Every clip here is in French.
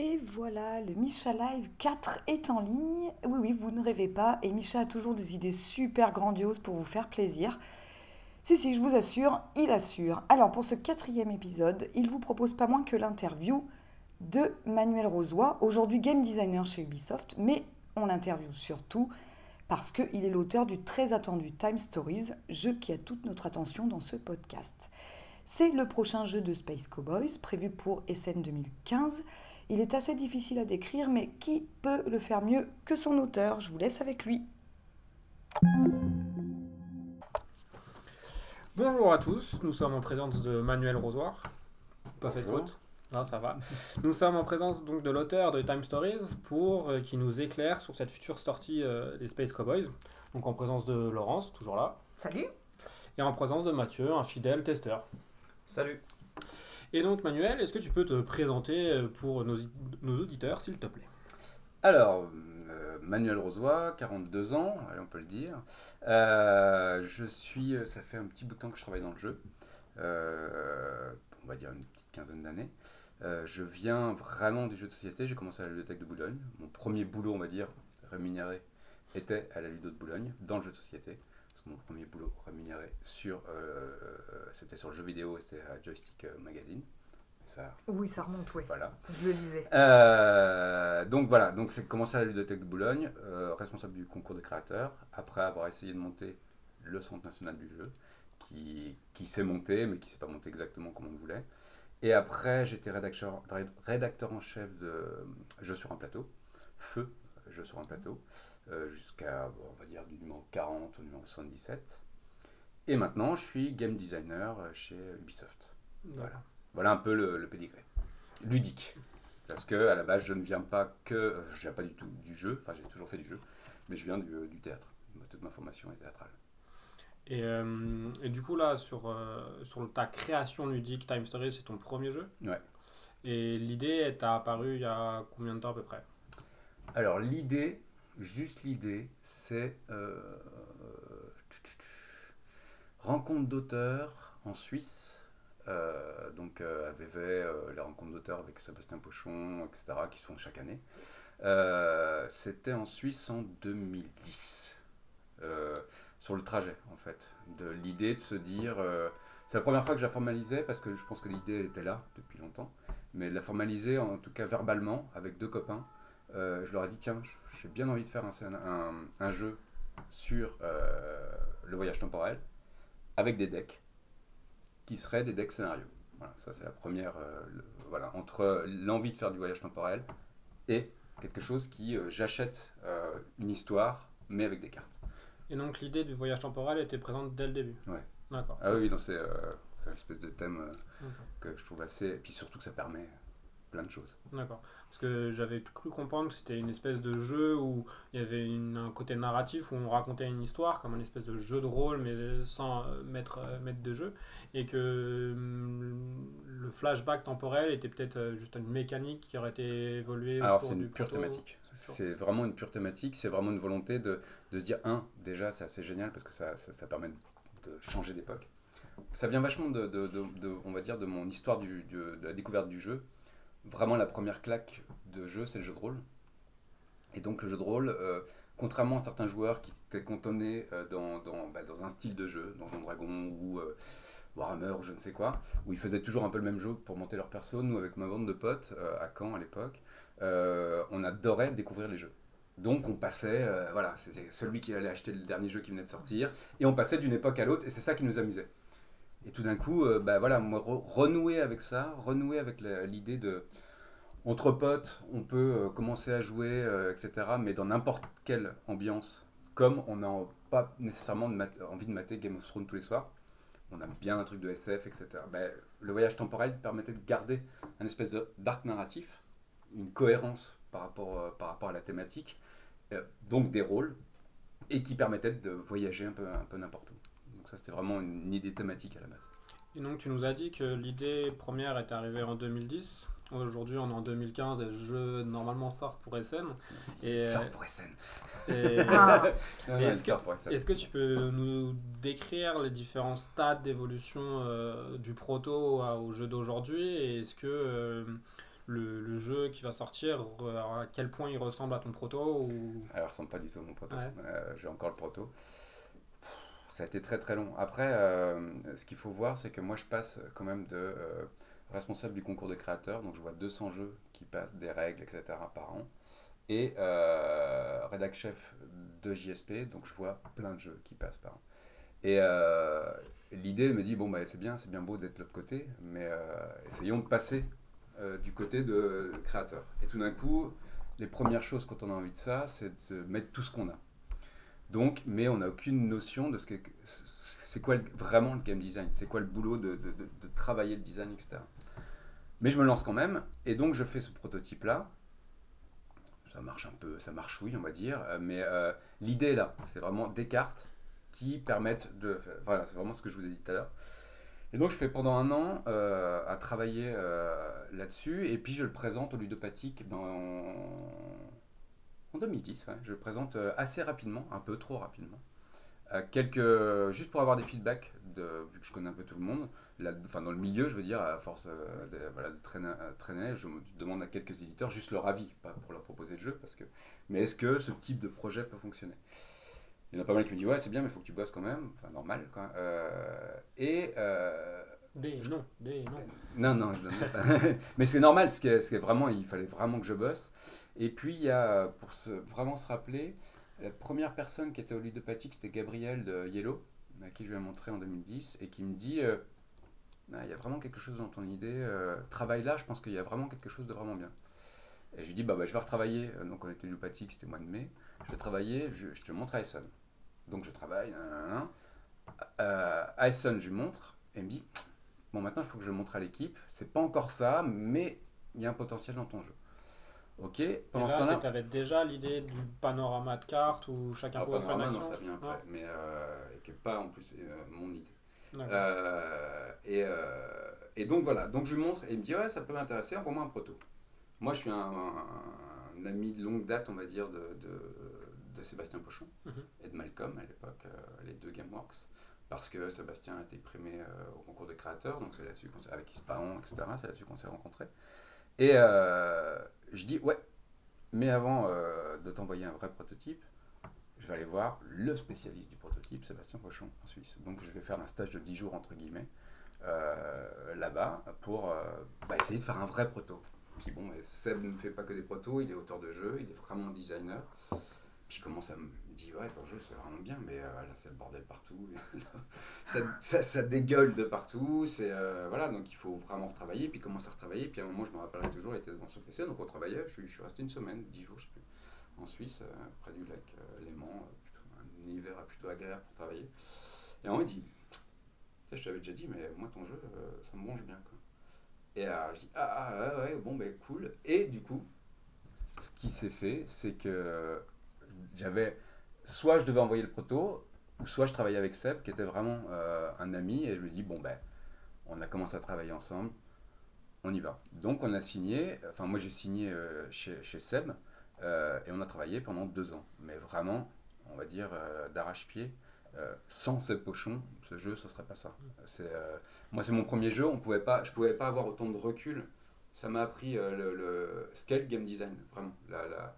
Et voilà, le Micha Live 4 est en ligne. Oui, oui, vous ne rêvez pas. Et Micha a toujours des idées super grandioses pour vous faire plaisir. Si, si, je vous assure, il assure. Alors, pour ce quatrième épisode, il vous propose pas moins que l'interview de Manuel Rosoy, aujourd'hui game designer chez Ubisoft, mais on l'interviewe surtout parce qu'il est l'auteur du très attendu Time Stories, jeu qui a toute notre attention dans ce podcast. C'est le prochain jeu de Space Cowboys, prévu pour SN 2015. Il est assez difficile à décrire, mais qui peut le faire mieux que son auteur? Je vous laisse avec lui. Bonjour à tous, nous sommes en présence de Manuel Rosoir. Pas fait de faute. Non, ça va. nous sommes en présence donc de l'auteur de Time Stories pour euh, qui nous éclaire sur cette future sortie euh, des Space Cowboys. Donc en présence de Laurence, toujours là. Salut. Et en présence de Mathieu, un fidèle testeur. Salut. Et donc Manuel, est-ce que tu peux te présenter euh, pour nos, auditeurs, s'il te plaît? Alors, euh, Manuel Rosoy, 42 ans, on peut le dire. Euh, je suis, ça fait un petit bout de temps que je travaille dans le jeu. On va dire une petite quinzaine d'années. Je viens vraiment du jeu de société. J'ai commencé à la ludothèque de Boulogne. Mon premier boulot, on va dire, rémunéré, était à la ludo de Boulogne, dans le jeu de société. Mon premier boulot rémunéré sur, euh, c'était sur le jeu vidéo, c'était à Joystick euh, Magazine. Ça, Oui, ça remonte, oui. voilà. Je le lisais. Euh, donc voilà, donc c'est commencé à la ludothèque de Boulogne, euh, responsable du concours des créateurs, après avoir essayé de monter le Centre national du jeu, qui, qui s'est monté, mais qui s'est pas monté exactement comme on voulait. Et après, j'étais rédacteur, rédacteur en chef de Jeux sur un plateau, Feu, Jeux sur un plateau, jusqu'à, bon, on va dire, du numéro 40 au numéro 77. Et maintenant, je suis game designer chez Ubisoft. Voilà. Voilà un peu le, le pédigré. Ludique. Parce que à la base, je ne viens pas que. euh, Je viens pas du tout du jeu, enfin, j'ai toujours fait du jeu, mais je viens du, euh, du théâtre. Toute ma formation est théâtrale. Et, euh, et du coup là, sur, euh, sur ta création ludique, Time Stories, c'est ton premier jeu? Ouais. Et l'idée, t'a apparu il y a combien de temps à peu près? Alors, l'idée, juste l'idée, c'est. euh, rencontre d'auteurs en Suisse. Euh, donc à Vevey, euh, les rencontres d'auteurs avec Sébastien Pochon, etc., qui se font chaque année. C'était en Suisse en 2010. Euh, sur le trajet, en fait. De l'idée de se dire. c'est la première fois que je la formalisais parce que je pense que l'idée était là depuis longtemps. Mais de la formaliser, en tout cas verbalement, avec deux copains. Euh, je leur ai dit tiens, j'ai bien envie de faire un, scén- un, un jeu sur euh, le voyage temporel avec des decks qui seraient des decks scénarios. Voilà, ça c'est la première. euh, le- voilà, entre l'envie de faire du voyage temporel et quelque chose qui j'achète une histoire mais avec des cartes. Et donc l'idée du voyage temporel était présente dès le début Ouais. D'accord. Ah oui, non, c'est une espèce de thème que je trouve assez. Et puis surtout que ça permet plein de choses. D'accord. Parce que j'avais cru comprendre que c'était une espèce de jeu où il y avait une- un côté narratif où on racontait une histoire comme un espèce de jeu de rôle mais sans euh, mettre, euh, mettre de jeu et que hum, le flashback temporel était peut-être euh, juste une mécanique qui aurait été évoluée. Alors c'est une pure thématique. C'est vraiment une pure thématique, c'est vraiment une volonté de, de se dire, un, déjà c'est assez génial parce que ça, ça, ça permet de changer d'époque. Ça vient vachement de, de, de- de- on va dire, de mon histoire du, du- de la découverte du jeu. Vraiment la première claque de jeu, c'est le jeu de rôle. Et donc le jeu de rôle, euh, contrairement à certains joueurs qui étaient cantonnés euh, dans, dans, bah, dans un style de jeu, Donjon Dragon ou euh, Warhammer ou je ne sais quoi, où ils faisaient toujours un peu le même jeu pour monter leur perso, nous avec ma bande de potes à Caen à l'époque, on adorait découvrir les jeux. Donc on passait, voilà, c'était celui qui allait acheter le dernier jeu qui venait de sortir, et on passait d'une époque à l'autre, et c'est ça qui nous amusait. Et tout d'un coup, euh, bah voilà, moi, re- renouer avec ça, renouer avec l'idée de, entre potes, on peut euh, commencer à jouer, euh, etc., mais dans n'importe quelle ambiance, comme on n'a pas nécessairement envie de mater Game of Thrones tous les soirs, on aime bien un truc de SF, etc. Ben, le voyage temporel permettait de garder un espèce d'arc narratif, une cohérence par rapport, par rapport à la thématique, donc des rôles, et qui permettait de voyager un peu, un peu n'importe où. Donc ça, c'était vraiment une, une idée thématique à la base. Et donc tu nous as dit que l'idée première est arrivée en 2010. Aujourd'hui on est en 2015 et le jeu normalement sort pour SN. Et, Ça pour SN. Ah. Est-ce il sort pour SN. Est-ce que tu peux nous décrire les différents stades d'évolution euh, du proto à- au jeu d'aujourd'hui? Et est-ce que euh, le, le jeu qui va sortir, à quel point il ressemble à ton proto ou... Alors, il ressemble pas du tout à mon proto. Ouais. Euh, J'ai encore le proto. Ça a été très très long. Après, euh, ce qu'il faut voir, c'est que moi je passe quand même de euh, responsable du concours de créateurs, donc je vois 200 jeux qui passent, des règles, etc. par an, et euh, rédac chef de JSP, donc je vois plein de jeux qui passent par an. Et l'idée me dit, bon, bah, c'est bien, c'est bien beau d'être de l'autre côté, mais essayons de passer du côté de créateur. Et tout d'un coup, les premières choses quand on a envie de ça, c'est de mettre tout ce qu'on a. Donc, mais on n'a aucune notion de ce que c'est quoi vraiment le game design, c'est quoi le boulot de, travailler le design, etc. Mais je me lance quand même, et donc je fais ce prototype-là. Ça marche un peu, ça marche oui, on va dire, euh, mais euh, l'idée là, c'est vraiment des cartes qui permettent de. Voilà, c'est vraiment ce que je vous ai dit tout à l'heure. Et donc je fais pendant un an euh, à travailler euh, là-dessus, et puis je le présente au ludopathique dans, en 2010. ouais. Je le présente euh, assez rapidement, un peu trop rapidement. Euh, quelques, juste pour avoir des feedbacks, vu que je connais un peu tout le monde, là, enfin dans le milieu, je veux dire, à force euh, de, voilà, de traîner, euh, traîner, je me demande à quelques éditeurs juste leur avis, pas pour leur proposer le jeu, parce que, mais est-ce que ce type de projet peut fonctionner? Il y en a pas mal qui me disent ouais c'est bien mais il faut que tu bosses quand même, enfin normal quoi. Euh, et euh, Non, non. non, non, je donne pas. Mais c'est normal, parce que, parce que vraiment, il fallait vraiment que je bosse. Et puis, il y a, pour se, vraiment se rappeler, la première personne qui était au ludopathique, c'était Gabriel de Yellow, à qui je lui ai montré en 2010, et qui me dit euh, Ah, il y a vraiment quelque chose dans ton idée, euh, travaille là, je pense qu'il y a vraiment quelque chose de vraiment bien. Et je lui dis bah, bah, Je vais retravailler. Donc, on était ludopathique, c'était au mois de mai. Je vais travailler, je, je te montre à Essen. Donc, je travaille, nanana. Euh, à Essen, je lui montre, et il me dit Bon, maintenant, il faut que je le montre à l'équipe. C'est pas encore ça, mais il y a un potentiel dans ton jeu. Ok, Et pendant ce là, temps-là. tu avais déjà l'idée du panorama de cartes où chacun Ah, pouvait faire une Panorama, non, action ça vient après, Ah, mais euh, et qui n'est pas en plus euh, mon idée. Euh, et, euh, et donc voilà, donc je lui montre et il me dit ouais ça peut m'intéresser, envoie-moi un proto. Moi je suis un, un- un ami de longue date on va dire de, de, de Sébastien Pochon Mhm. et de Malcolm à l'époque, les deux Gameworks, parce que Sébastien a été primé euh, au concours des créateurs, donc c'est là-dessus avec Ispahan, etc., c'est là-dessus qu'on s'est rencontrés. Et euh, je dis ouais, mais avant euh, de t'envoyer un vrai prototype, je vais aller voir le spécialiste du prototype, Sébastien Pochon, en Suisse. Donc je vais faire un stage de 10 jours, entre guillemets, là-bas, pour bah, essayer de faire un vrai proto. Puis bon, Seb ne fait pas que des protos, il est auteur de jeu, il est vraiment designer. Puis il commence à dire, ouais, ton jeu c'est vraiment bien, mais euh, là c'est le bordel partout. ça, dégueule de partout. C'est, euh, voilà, donc il faut vraiment retravailler. Puis il commence à retravailler. Puis à un moment, je me rappellerai toujours, il était devant son PC, donc on travaillait. Je, suis- je suis resté une semaine, 10 jours, je sais plus, en Suisse, euh, près du lac euh, Léman. un hiver plutôt agréable pour travailler. Et on me dit, je t'avais déjà dit, mais moi ton jeu, ça me mange bien. Quoi. Et je dis, ah, ah, ouais, ouais, bon, ben cool. Et du coup, ce qui s'est fait, c'est que j'avais soit je devais envoyer le proto, ou soit je travaillais avec Seb, qui était vraiment euh, un ami, et je lui dis, bon, ben, on a commencé à travailler ensemble, on y va. Donc on a signé, enfin moi j'ai signé euh, chez, chez Seb, euh, et on a travaillé pendant deux ans. Mais vraiment, on va dire, d'arrache-pied. Sans Seb Pochon, ce jeu, ce serait pas ça. C'est, moi, c'est mon premier jeu, on pouvait pas, je pouvais pas avoir autant de recul. Ça m'a appris le, le scale game design, vraiment. La,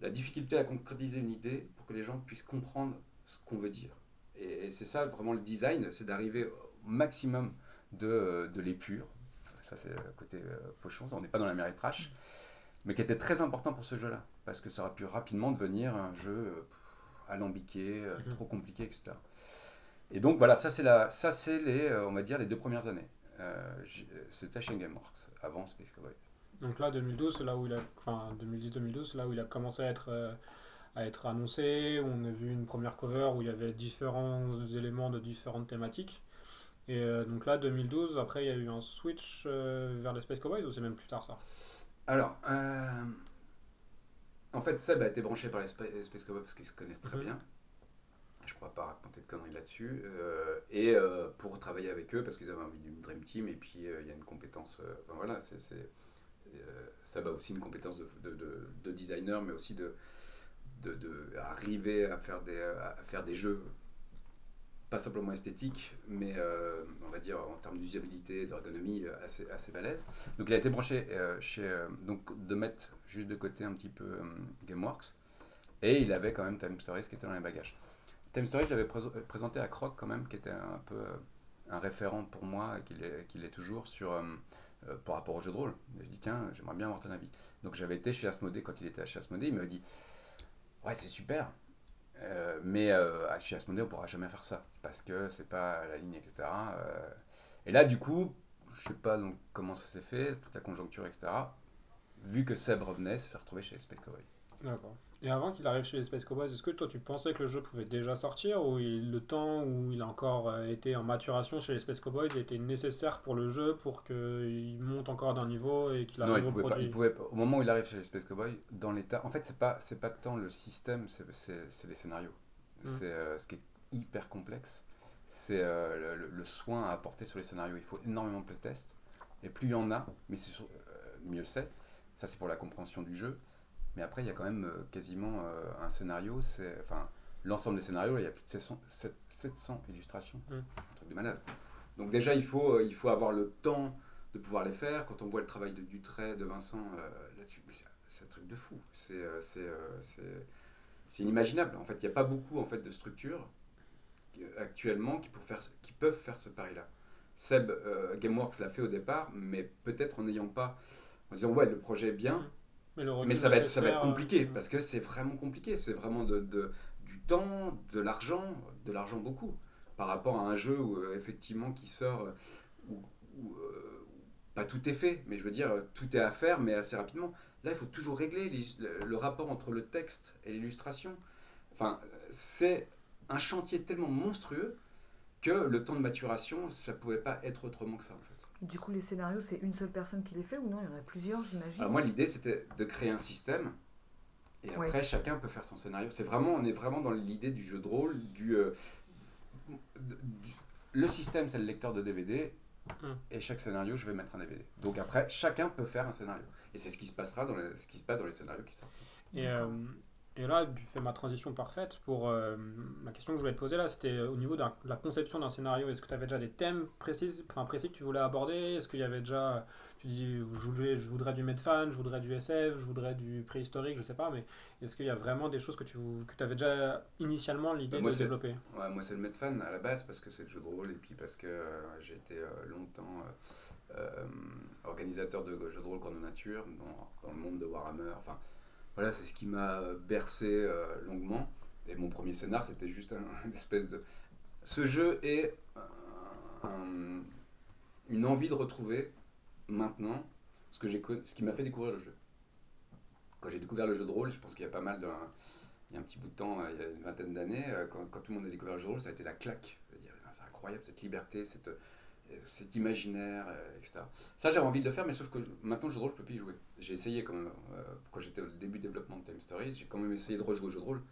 la difficulté à concrétiser une idée pour que les gens puissent comprendre ce qu'on veut dire. Et, et c'est ça vraiment le design, c'est d'arriver au maximum de, de l'épure. Ça, c'est le côté euh, pochon, on n'est pas dans la mairie trash. Mais qui était très important pour ce jeu-là. Parce que ça aurait pu rapidement devenir un jeu euh, alambiqué, euh, Mhm. trop compliqué, etc. Et donc voilà, ça c'est la, ça c'est les, euh, on va dire les deux premières années. Euh, C'était chez Gameworks, avant Space Cowboy. Donc là, 2012, c'est là où il a, enfin 2010-2012, c'est là où il a commencé à être, euh, à être annoncé. On a vu une première cover où il y avait différents éléments de différentes thématiques. Et euh, donc là, 2012, après, il y a eu un switch euh, vers les Space Cowboys ou c'est même plus tard ça? Alors, en fait, Seb a été branché par les Spa- les Space Cowboys parce qu'ils se connaissent très Mhm. bien. Je ne crois pas raconter de conneries là-dessus. Et pour travailler avec eux, parce qu'ils avaient envie d'une Dream Team, et puis il y a une compétence. enfin voilà, c'est, euh, Seb a aussi une compétence de, de, de- de designer, mais aussi de, arriver à faire des, à faire des jeux pas simplement esthétique, mais euh, on va dire en termes d'usabilité, d'ergonomie, euh, assez, assez balèze. Donc il a été branché chez, donc de mettre juste de côté un petit peu GameWorks, et il avait quand même Time Stories qui était dans les bagages. Time Stories, je l'avais prés- présenté à Croc quand même, qui était un peu un référent pour moi, et qu'il est, qu'il est toujours sur, euh, par rapport au jeu de rôle. Et je dis, tiens, j'aimerais bien avoir ton avis. Donc j'avais été chez Asmodée quand il était chez Asmodée, il m'avait dit, ouais, c'est super, euh, mais euh, chez Asmodée, on pourra jamais faire ça parce que c'est pas la ligne, etc. Euh, et là, du coup, je sais pas comment ça s'est fait, toute la conjoncture, etc. Vu que Seb revenait, ça s'est retrouvé chez Cowboy. D'accord. Et avant qu'il arrive chez les Space Cowboys, est-ce que toi tu pensais que le jeu pouvait déjà sortir ou il- le temps où il a encore euh, été en maturation chez les Space Cowboys était nécessaire pour le jeu pour qu'il monte encore d'un niveau et qu'il Non, arrive il au pouvait pas, produit? il pouvait pas- Au moment où il arrive chez les Space Cowboys, dans l'état. En fait, c'est pas, c'est pas tant le système, c'est, c'est, c'est les scénarios. Mm. C'est euh, ce qui est hyper complexe. C'est euh, le, le soin à apporter sur les scénarios. Il faut énormément de playtests. Et plus il y en a, mais c'est sur- euh, mieux c'est. Ça, c'est pour la compréhension du jeu. Mais après, il y a quand même euh, quasiment euh, un scénario. C'est, enfin, l'ensemble des scénarios, il y a plus de 700, 700 illustrations. Mm. Un truc de malade. Donc déjà, il faut, euh, il faut avoir le temps de pouvoir les faire. Quand on voit le travail de Dutray, de Vincent euh, là-dessus, c'est, un truc de fou. C'est, inimaginable. En fait, il n'y a pas beaucoup en fait, de structures actuellement qui, pour faire, qui peuvent faire ce pari-là. Seb, euh, Gameworks l'a fait au départ, mais peut-être en n'ayant pas, en disant ouais, le projet est bien, Mais, le recul mais ça va, être, ça va être nécessaire, compliqué euh, parce que c'est vraiment compliqué. C'est vraiment de, de- du temps, de l'argent, de l'argent beaucoup par rapport à un jeu où, euh, effectivement qui sort euh, où, pas tout est fait, mais je veux dire tout est à faire, mais assez rapidement. Là, il faut toujours régler les- le rapport entre le texte et l'illustration. Enfin, c'est un chantier tellement monstrueux que le temps de maturation, ça pouvait pas être autrement que ça en fait. Du coup, les scénarios, c'est une seule personne qui les fait ou non Il y en a plusieurs, j'imagine. Alors moi, l'idée, c'était de créer un système. Et Ouais. après, chacun peut faire son scénario. C'est vraiment, on est vraiment dans l'idée du jeu de rôle, du, euh, du- le système, c'est le lecteur de DVD. Hum. Et chaque scénario, je vais mettre un DVD. Donc après, chacun peut faire un scénario. Et c'est ce qui se passera dans les, ce qui se passe dans les scénarios qui sortent. Et, euh, et là, tu fais ma transition parfaite pour euh, la question que je voulais te poser là, c'était au niveau de la conception d'un scénario. Est-ce que tu avais déjà des thèmes précis, enfin, précis que tu voulais aborder? Est-ce qu'il y avait déjà, tu dis, je voudrais, je voudrais du Medfan, je voudrais du SF, je voudrais du préhistorique, je sais pas, mais est-ce qu'il y a vraiment des choses que tu que avais déjà initialement l'idée Bah, de développer? Ouais, moi, c'est le Medfan à la base parce que c'est le jeu de rôle et puis parce que euh, j'ai été euh, longtemps euh, organisateur de jeux de rôle nature dans, dans le monde de Warhammer. Enfin, voilà, c'est ce qui m'a bercé euh, longuement. Et mon premier scénar, c'était juste un, une espèce de. Ce jeu est euh, un- une envie de retrouver maintenant ce, que ce qui m'a fait découvrir le jeu. Quand j'ai découvert le jeu de rôle, je pense qu'il y a pas mal il y a un petit bout de temps, euh, il y a une vingtaine d'années, euh, quand, tout le monde a découvert le jeu de rôle, ça a été la claque. C'est incroyable cette liberté, cette, euh, cet imaginaire, euh, etc. Ça, j'avais envie de le faire, mais sauf que maintenant, le jeu de rôle, je peux plus y jouer. J'ai essayé quand euh, quand j'étais au début de développement de Time Stories, j'ai quand même essayé de rejouer au jeu de rôle.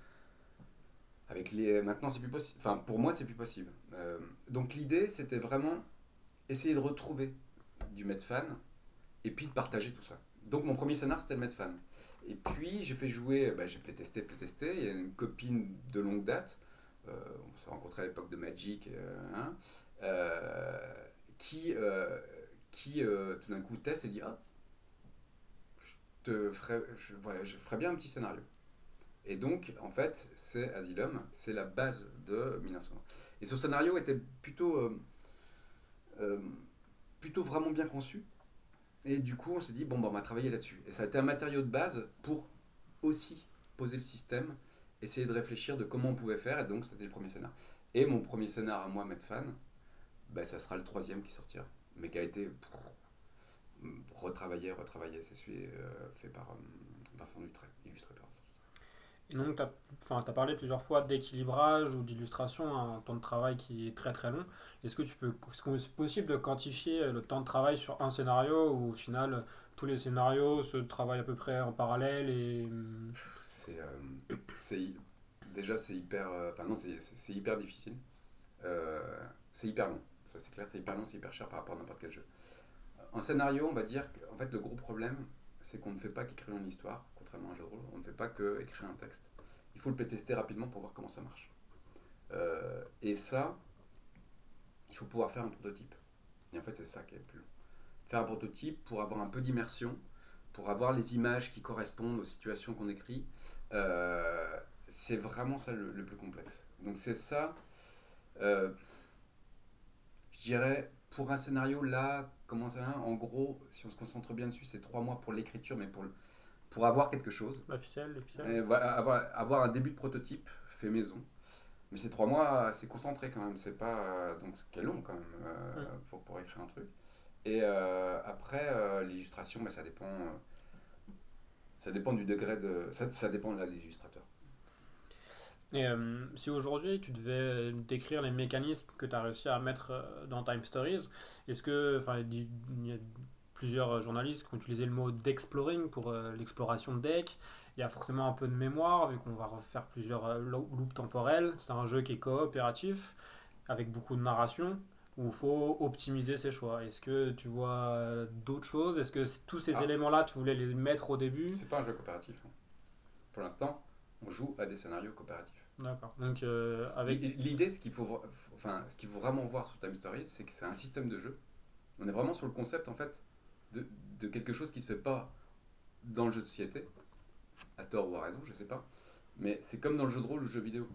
Avec les... Maintenant, c'est plus possible. Enfin, pour moi, c'est plus possible. Euh, donc, l'idée, c'était vraiment essayer de retrouver du Medfan et puis de partager tout ça. Donc, mon premier scénar, c'était le Medfan. Et puis j'ai fait jouer, bah, j'ai playtesté, playtesté. Il y a une copine de longue date, euh, on s'est rencontrés à l'époque de Magic, euh, hein, euh, qui, euh, qui euh, tout d'un coup teste et dit Ah, je, te ferai, je, voilà, je ferai bien un petit scénario. Et donc, en fait, c'est Asylum, c'est la base de 1900. Et ce scénario était plutôt, euh, plutôt vraiment bien conçu. Et du coup, on s'est dit, bon, bah, on va travailler là-dessus. Et ça a été un matériau de base pour aussi poser le système, essayer de réfléchir de comment on pouvait faire. Et donc, c'était le premier scénar. Et mon premier scénar à moi, Medfan, bah, ça sera le troisième qui sortira. Mais qui a été retravaillé, retravaillé. C'est celui euh, fait par euh, Vincent Dutray, illustré par Vincent. Et donc, tu as, parlé plusieurs fois d'équilibrage ou d'illustration, un temps de travail qui est très très long. Est-ce que tu peux, c'est possible de quantifier le temps de travail sur un scénario ou au final tous les scénarios se travaillent à peu près en parallèle et C'est, euh, déjà c'est hyper, euh, enfin non c'est hyper difficile. Euh, c'est hyper long, c'est clair, c'est hyper long, c'est hyper cher par rapport à n'importe quel jeu. En scénario, on va dire qu'en fait le gros problème, c'est qu'on ne fait pas qu'écrire une histoire, contrairement à un jeu de rôle, on ne fait pas que écrire un texte. Il faut le tester rapidement pour voir comment ça marche. Euh, et ça, il faut pouvoir faire un prototype. Et en fait, c'est ça qui est le plus long. Faire un prototype pour avoir un peu d'immersion, pour avoir les images qui correspondent aux situations qu'on écrit, euh, c'est vraiment ça le, plus complexe. Donc c'est ça, euh, dirais, pour un scénario là, comment ça En gros, si on se concentre bien dessus, c'est trois mois pour l'écriture, mais pour, pour avoir quelque chose. Officiel, avoir, avoir un début de prototype fait maison. Mais ces trois mois, c'est concentré quand même. C'est pas. Donc, c'est long quand même euh, pour, pour, écrire un truc. Et euh, après, euh, l'illustration, bah, ça dépend. ça dépend du degré de. Ça, ça dépend de l'illustrateur. Et si aujourd'hui tu devais décrire les mécanismes que tu as réussi à mettre dans Time Stories, est-ce que, enfin, il y a plusieurs journalistes qui ont utilisé le mot d'exploring pour l'exploration de deck il y a forcément un peu de mémoire, vu qu'on va refaire plusieurs euh, loops temporels. C'est un jeu qui est coopératif, avec beaucoup de narration, où il faut optimiser ses choix. Est-ce que tu vois d'autres choses? Est-ce que tous ces ah. éléments-là, tu voulais les mettre au début? C'est pas un jeu coopératif. Hein. Pour l'instant, on joue à des scénarios coopératifs. D'accord. Donc, euh, avec... L'idée, ce qu'il faut, enfin, ce qu'il faut vraiment voir sur Time Stories, c'est que c'est un système de jeu. On est vraiment sur le concept, en fait, de, de quelque chose qui se fait pas dans le jeu de société, à tort ou à raison, je sais pas. Mais c'est comme dans le jeu de rôle ou le jeu vidéo.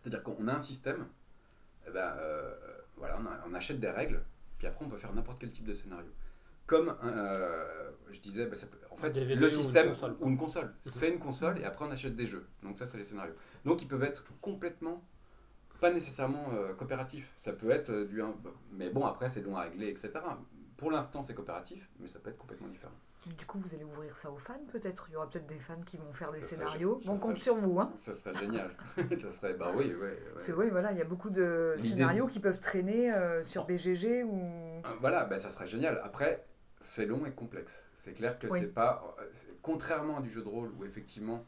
C'est-à-dire qu'on a un système, eh ben, euh, voilà, on, achète des règles, puis après on peut faire n'importe quel type de scénario. Comme, euh, je disais, ben, en fait, le système ou une console. C'est une console et après on achète des jeux. Donc ça, c'est les scénarios. Donc ils peuvent être complètement, pas nécessairement euh, coopératifs. Ça peut être du... Mais bon, après c'est long à régler, etc. Pour l'instant, c'est coopératif, mais ça peut être complètement différent. Du coup, vous allez ouvrir ça aux fans peut-être? Il y aura peut-être des fans qui vont faire des scénarios. On compte sur vous. Hein ça serait génial. ça serait, bah oui, oui. C'est oui, voilà, il y a beaucoup de scénarios qui peuvent traîner euh, sur BGG ou. Euh, voilà, bah, ça serait génial. Après, c'est long et complexe. C'est clair que c'est pas. Contrairement à du jeu de rôle où effectivement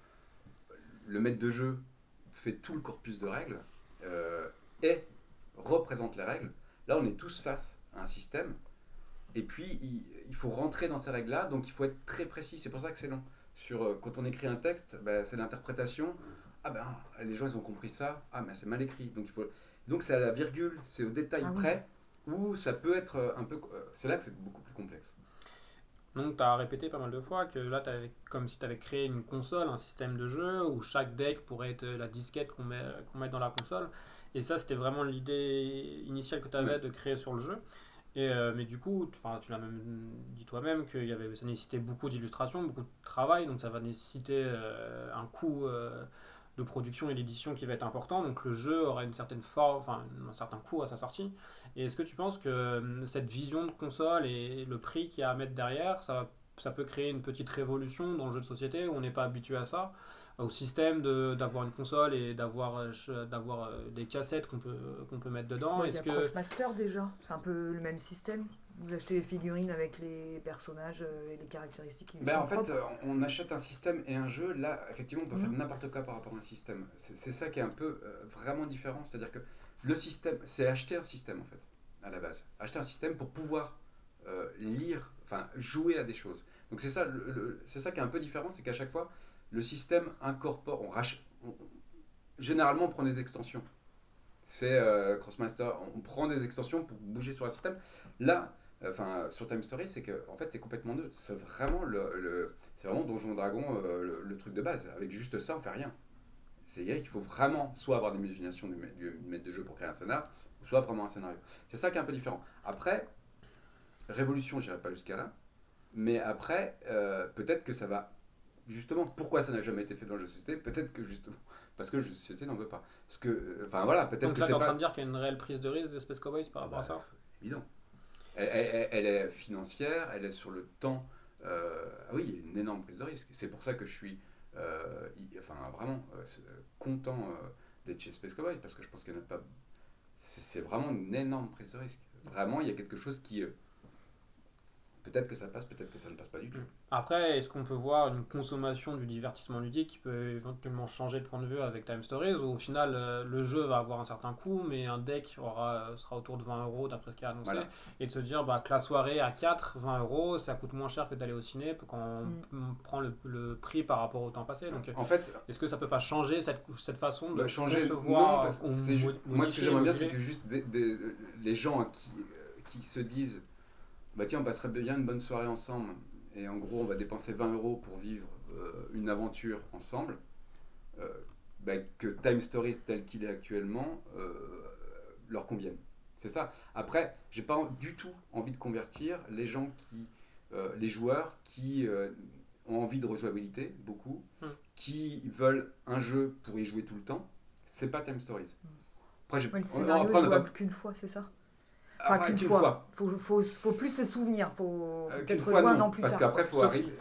le maître de jeu fait tout le corpus de règles euh, et représente les règles, là on est tous face à un système et puis, il, faut rentrer dans ces règles-là, donc il faut être très précis. C'est pour ça que c'est long. Sur, euh, quand on écrit un texte, ben, c'est l'interprétation. Ah ben, les gens, ils ont compris ça. Ah, mais c'est mal écrit. Donc, il faut... donc c'est à la virgule, c'est au détail ah près, où ça peut être euh, un peu... C'est là que c'est beaucoup plus complexe. Donc, tu as répété pas mal de fois que là, avais, comme si tu avais créé une console, un système de jeu, où chaque deck pourrait être la disquette qu'on met, qu'on met dans la console. Et ça, c'était vraiment l'idée initiale que tu avais de créer sur le jeu. Et, euh, mais du coup, tu l'as même dit toi-même que y avait, ça nécessitait beaucoup d'illustration, beaucoup de travail, donc ça va nécessiter euh, un coût euh, de production et d'édition qui va être important, donc le jeu aura une certaine forme, enfin un certain coût à sa sortie. Et est-ce que tu penses que cette vision de console et le prix qu'il y a à mettre derrière, ça, ça peut créer une petite révolution dans le jeu de société où on n'est pas habitué à ça? Au système d'avoir une console et d'avoir euh, d'avoir euh, des cassettes qu'on peut, qu'on peut mettre dedans. Il y a que... Crossmaster déjà, c'est un peu le même système. Vous achetez les figurines avec les personnages euh, et les caractéristiques qui ben, En fait, on achète un système et un jeu. Là, effectivement, on peut faire mhm. n'importe quoi par rapport à un système. C'est ça qui est un peu vraiment différent. C'est-à-dire que le système, c'est acheter un système en fait, à la base. Acheter un système pour pouvoir lire, enfin jouer à des choses. Donc c'est ça, c'est ça qui est un peu différent, c'est qu'à chaque fois, le système incorpore, on généralement on prend des extensions. C'est euh, Crossmaster, on prend des extensions pour bouger sur un système. Là, euh, enfin sur Time Story, c'est que en fait c'est complètement neutre. C'est vraiment le, c'est vraiment Donjon Dragon euh, le, truc de base. Avec juste ça, on fait rien. C'est qu'il faut vraiment soit avoir l'imagination du, du, maître de jeu pour créer un scénar, soit vraiment un scénario. C'est ça qui est un peu différent. Après, Révolution, j'irai pas jusqu'à là, mais après, peut-être que ça va justement, pourquoi ça n'a jamais été fait dans le jeu de société? Peut-être que justement, parce que le jeu de société n'en veut pas. Parce que, euh, enfin voilà, peut-être que là, tu es en train de dire qu'il y a une réelle prise de risque de Space Cowboys par rapport à ça? Évident. Elle, est financière, elle est sur le temps. Euh, ah oui, il y a une énorme prise de risque. C'est pour ça que je suis, euh, enfin vraiment, content d'être chez Space Cowboys parce que je pense qu'il n'y pas. C'est vraiment une énorme prise de risque. Vraiment, il y a quelque chose qui Peut-être que ça passe, peut-être que ça ne passe pas du tout. Après, est-ce qu'on peut voir une consommation du divertissement ludique qui peut éventuellement changer de point de vue avec Time Stories ou au final euh, le jeu va avoir un certain coût mais un deck aura, euh, sera autour de 20 euros d'après ce qui est annoncé Voilà. et de se dire bah, que la soirée à 4, 20 euros ça coûte moins cher que d'aller au ciné quand on, Mm. prend le, le prix par rapport au temps passé. Donc En fait, est-ce que ça peut pas changer cette, cette façon de Bah, changer, concevoir mo- moi ce que j'aimerais bien c'est que juste des- des- les gens qui, qui se disent bah tiens on passerait bien une bonne soirée ensemble. Et en gros on va dépenser 20 euros pour vivre euh, une aventure ensemble. Euh, bah, que Time Stories tel qu'il est actuellement euh, leur convienne. C'est ça. Après j'ai pas du tout envie de convertir les gens qui euh, les joueurs qui euh, ont envie de rejouabilité beaucoup Hmm. qui veulent un jeu pour y jouer tout le temps. C'est pas Time Stories. Après, j'ai- Ouais, le on- scénario après, on a pas- jouable qu'une fois, c'est ça? Enfin, Enfin, qu'une fois. fois. Faut, faut, faut plus se souvenir. Faut, faut Euh, qu'une fois, un non, plus parce qu'après, faut arriver.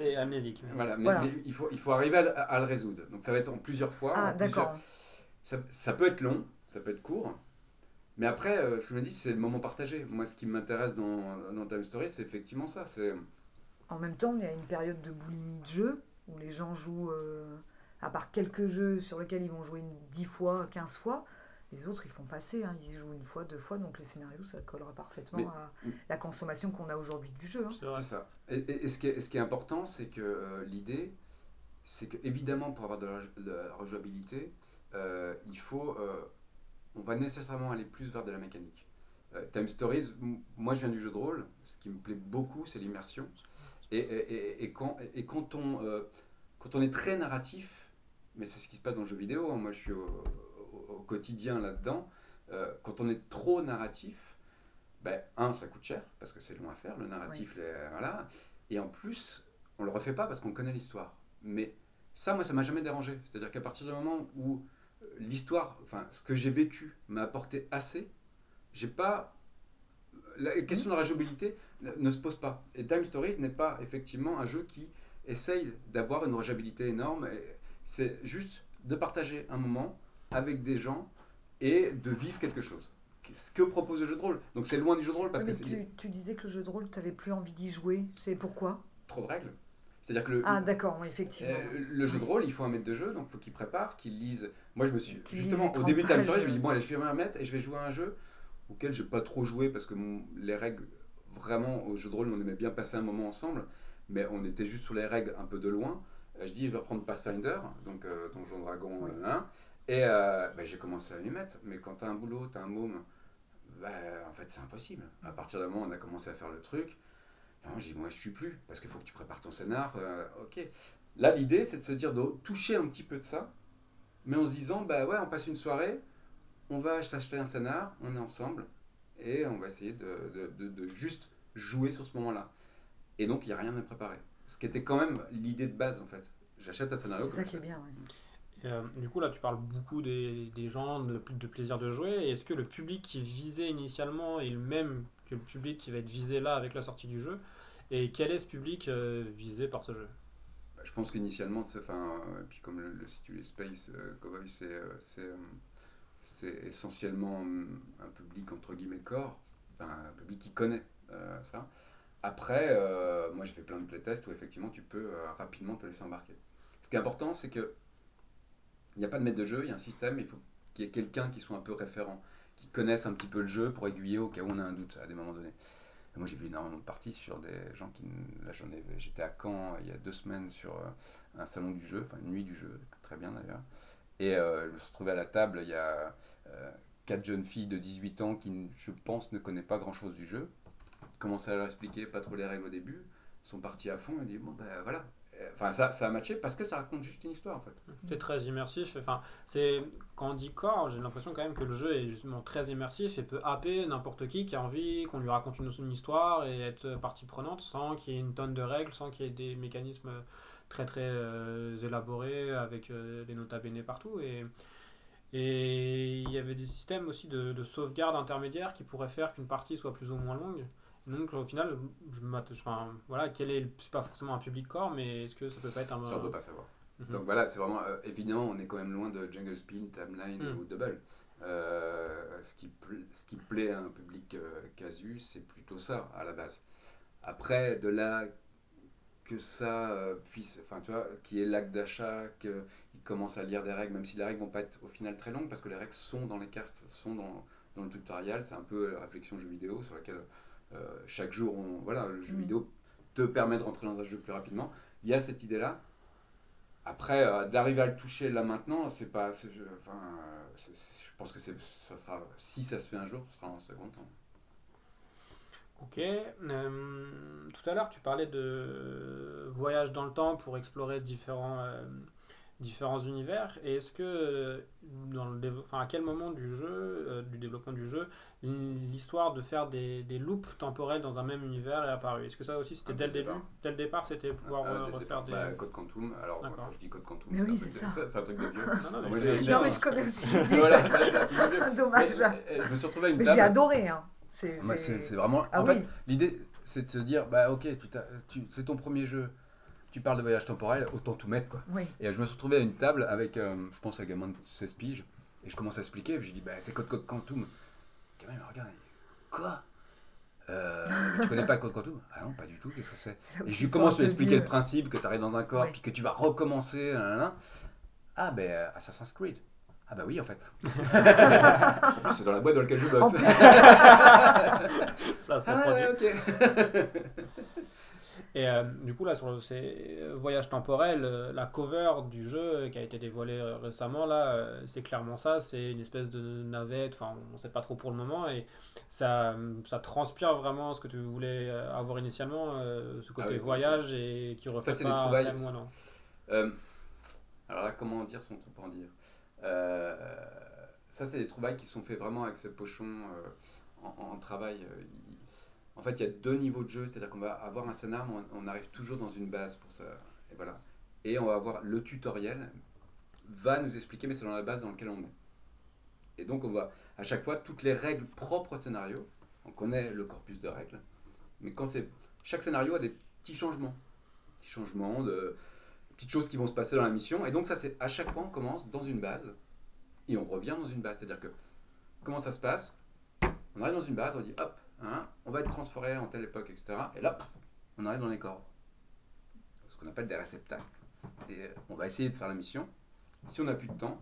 Voilà, mais, Voilà. mais il, faut, il faut arriver à, à le résoudre. Donc ça va être en plusieurs fois. Ah, plusieurs- d'accord. Ça, ça peut être long, ça peut être court. Mais après, euh, ce que je me dis, c'est le moment partagé. Moi, ce qui m'intéresse dans, dans Time Story, c'est effectivement ça. C'est En même temps, il y a une période de boulimie de jeu où les gens jouent, euh, à part quelques jeux sur lesquels ils vont jouer une 10 fois, 15 fois, les autres ils font passer, hein, ils y jouent une fois, deux fois, donc les scénarios ça collera parfaitement Mais- à la consommation qu'on a aujourd'hui du jeu. hein. C'est ça. Et, et- et ce, qui est, ce qui est important, c'est que euh, l'idée, c'est que évidemment, pour avoir de la, de la rejouabilité, euh, il faut. euh, on va nécessairement aller plus vers de la mécanique. Euh, Time Stories, moi je viens du jeu de rôle, ce qui me plaît beaucoup, c'est l'immersion. Et, et- et- et quand, et quand, on, euh, quand on est très narratif, mais c'est ce qui se passe dans le jeu vidéo, hein, moi je suis au, au- au quotidien là-dedans, euh, quand on est trop narratif, ben, un, ça coûte cher, parce que c'est long à faire, le narratif, les- voilà. Et en plus, on le refait pas parce qu'on connaît l'histoire. Mais ça, moi, ça m'a jamais dérangé. C'est-à-dire qu'à partir du moment où euh, l'histoire, enfin, ce que j'ai vécu m'a apporté assez, j'ai pas. La question de la rejouabilité ne, ne se pose pas. Et Time Stories n'est pas effectivement un jeu qui essaye d'avoir une rejouabilité énorme. C'est juste de partager un moment avec des gens et de vivre quelque chose. Ce que propose le jeu de rôle. Donc c'est loin du jeu de rôle parce que tu, tu disais que le jeu de rôle, tu n'avais plus envie d'y jouer. C'est pourquoi? Trop de règles. C'est-à-dire que le, Ah, d'accord, effectivement. Euh, le jeu de rôle, il faut un maître de jeu, donc il faut qu'il prépare, qu'il lise. Moi, je me suis. Justement, au 30 début de pages, Story, je me dis, euh. bon, allez, je vais un maître et je vais jouer à un jeu auquel je n'ai pas trop joué parce que mon- les règles, vraiment, au jeu de rôle, on aimait bien passer un moment ensemble, mais on était juste sur les règles un peu de loin. Euh, je dis, je vais reprendre Pathfinder, donc euh, Donjon Dragon Oui. euh, 1, et euh, bah, j'ai commencé à m'y mettre. Mais quand tu as un boulot, tu as un môme, bah, en fait, c'est impossible. À partir d'un moment, on a commencé à faire le truc. Moi, je dis, moi, je suis plus, parce qu'il faut que tu prépares ton scénar. euh, ok. Là, l'idée, c'est de se dire, de toucher un petit peu de ça, mais en se disant, bah ouais, on passe une soirée, on va s'acheter un scénar, on est ensemble, et on va essayer de, de- de- de juste jouer sur ce moment-là. Et donc, il n'y a rien à préparer. Ce qui était quand même l'idée de base, en fait. J'achète un scénario. C'est ça qui est bien. ouais. Euh, du coup, là, tu parles beaucoup des, gens, de, plaisir de jouer. Est-ce que le public qui visait initialement est le même que le public qui va être visé là avec la sortie du jeu? Et quel est ce public euh, visé par ce jeu? Bah, je pense qu'initialement, c'est, enfin, euh, puis comme le, le Situé Space Cowboy, c'est, essentiellement hum, un public entre guillemets corps, un public qui connaît ça. Après, moi j'ai fait plein de playtests où effectivement tu peux rapidement te laisser embarquer. Ce qui est important, c'est que il n'y a pas de maître de jeu, il y a un système, il faut qu'il y ait quelqu'un qui soit un peu référent, qui connaisse un petit peu le jeu pour aiguiller au cas où on a un doute à des moments donnés. Moi j'ai vu énormément de parties sur des gens qui. Là j'étais à Caen il y a deux semaines sur euh, un salon du jeu, enfin une nuit du jeu, très bien d'ailleurs. Et euh, je me suis retrouvé à la table, il y a euh, quatre jeunes filles de 18 ans qui, je pense, ne connaissent pas grand chose du jeu. Commencé à leur expliquer pas trop les règles au début, sont partis à fond et dit bon ben voilà. Enfin ça, ça a matché parce que ça raconte juste une histoire en fait. C'est très immersif. Enfin, c'est quand on dit corps, j'ai l'impression quand même que le jeu est justement très immersif et peut happer n'importe qui qui a envie qu'on lui raconte une, histoire et être partie prenante sans qu'il y ait une tonne de règles, sans qu'il y ait des mécanismes très très euh, élaborés avec euh, des bene partout et et il y avait des systèmes aussi de, de sauvegarde intermédiaire qui pourraient faire qu'une partie soit plus ou moins longue. Donc au final, je, je enfin, voilà, quel est, c'est pas forcément un public corps, mais est-ce que ça peut pas être un, Ça on peut pas savoir. Mhm. Donc voilà, c'est vraiment euh, évidemment on est quand même loin de Jungle Spin, Timeline Mm. ou Double. Euh, ce, qui ce qui plaît à un public euh, casu, c'est plutôt ça à la base. Après, de là que ça euh, puisse, enfin tu vois, qui est l'acte d'achat, qu'ils commencent à lire des règles, même si les règles vont pas être au final très longues, parce que les règles sont dans les cartes, sont dans, dans le tutoriel, c'est un peu la réflexion jeu vidéo sur laquelle euh, chaque jour, on, voilà, le jeu Mm. vidéo te permet de rentrer dans un jeu plus rapidement. Il y a cette idée-là. Après, euh, d'arriver à le toucher là maintenant, c'est pas, c'est- je, enfin, euh, c'est- c'est- je pense que c'est, ça sera, si ça se fait un jour, ce sera en second temps. Ok. euh, tout à l'heure, tu parlais de voyage dans le temps pour explorer différents, euh, différents univers. Et est-ce que, euh, dans le enfin, à quel moment du jeu, euh, du développement du jeu, l'histoire de faire des, des loops temporels dans un même univers est apparue? Est-ce que ça aussi, c'était dès le dès le début départ. Dès le départ, c'était pouvoir Ah, euh, refaire départ, des. bah, Code Quantum, alors quand je dis Code Quantum, Mais oui, c'est ça. c'est un truc de vieux. Non, non, mais je Non, mais je connais aussi. Voilà. Dommage. Mais je, je me suis retrouvé à une Mais j'ai adoré. Hein. C'est, c'est vraiment. Ah en oui. fait, l'idée, c'est de se dire, bah ok, tu t'as- tu- c'est ton premier jeu, tu parles de voyage temporel, autant tout mettre quoi. Oui. Et euh, je me suis retrouvé à une table avec, euh, je pense, un gamin de 16 piges, et je commence à expliquer, puis je dis, bah c'est Code Code Quantum. Le gamin il me regarde, il dit, quoi? Euh, tu connais pas Code Quantum? Ah non, pas du tout, qu'est-ce que c'est? Et je lui commence à lui expliquer le principe, que tu arrives dans un corps, Ouais. puis que tu vas recommencer. Ah ben Assassin's Creed. Ah bah oui en fait. C'est dans la boîte dans laquelle je bosse. Place Ah ouais, ok. Et euh, du coup, là, sur ces voyages temporels, euh, la cover du jeu qui a été dévoilée euh, récemment, là, c'est clairement ça. C'est une espèce de navette, enfin, on ne sait pas trop pour le moment. Et ça, ça transpire vraiment ce que tu voulais avoir initialement, ce côté Ah oui, voyage et qui reflète c'est des pas trouvailles. tellement, non. Alors là, comment dire son truc pour en dire? Ça, c'est des trouvailles qui sont faits vraiment avec ce pochon en, en travail. En fait, il y a deux niveaux de jeu, c'est-à-dire qu'on va avoir un scénar, mais on, on arrive toujours dans une base pour ça. Et voilà. Et on va avoir le tutoriel va nous expliquer, mais c'est dans la base dans laquelle on est. Et donc, on va à chaque fois toutes les règles propres au scénario. On connaît le corpus de règles, mais quand c'est chaque scénario a des petits changements, petits changements de petites choses qui vont se passer dans la mission. Et donc ça, c'est à chaque fois, on commence dans une base et on revient dans une base. C'est-à-dire que comment ça se passe? On arrive dans une base, on dit hop, hein, on va être transféré en telle époque, etc. Et là, on arrive dans les corps. Ce qu'on appelle des réceptacles. Et on va essayer de faire la mission. Si on n'a plus de temps,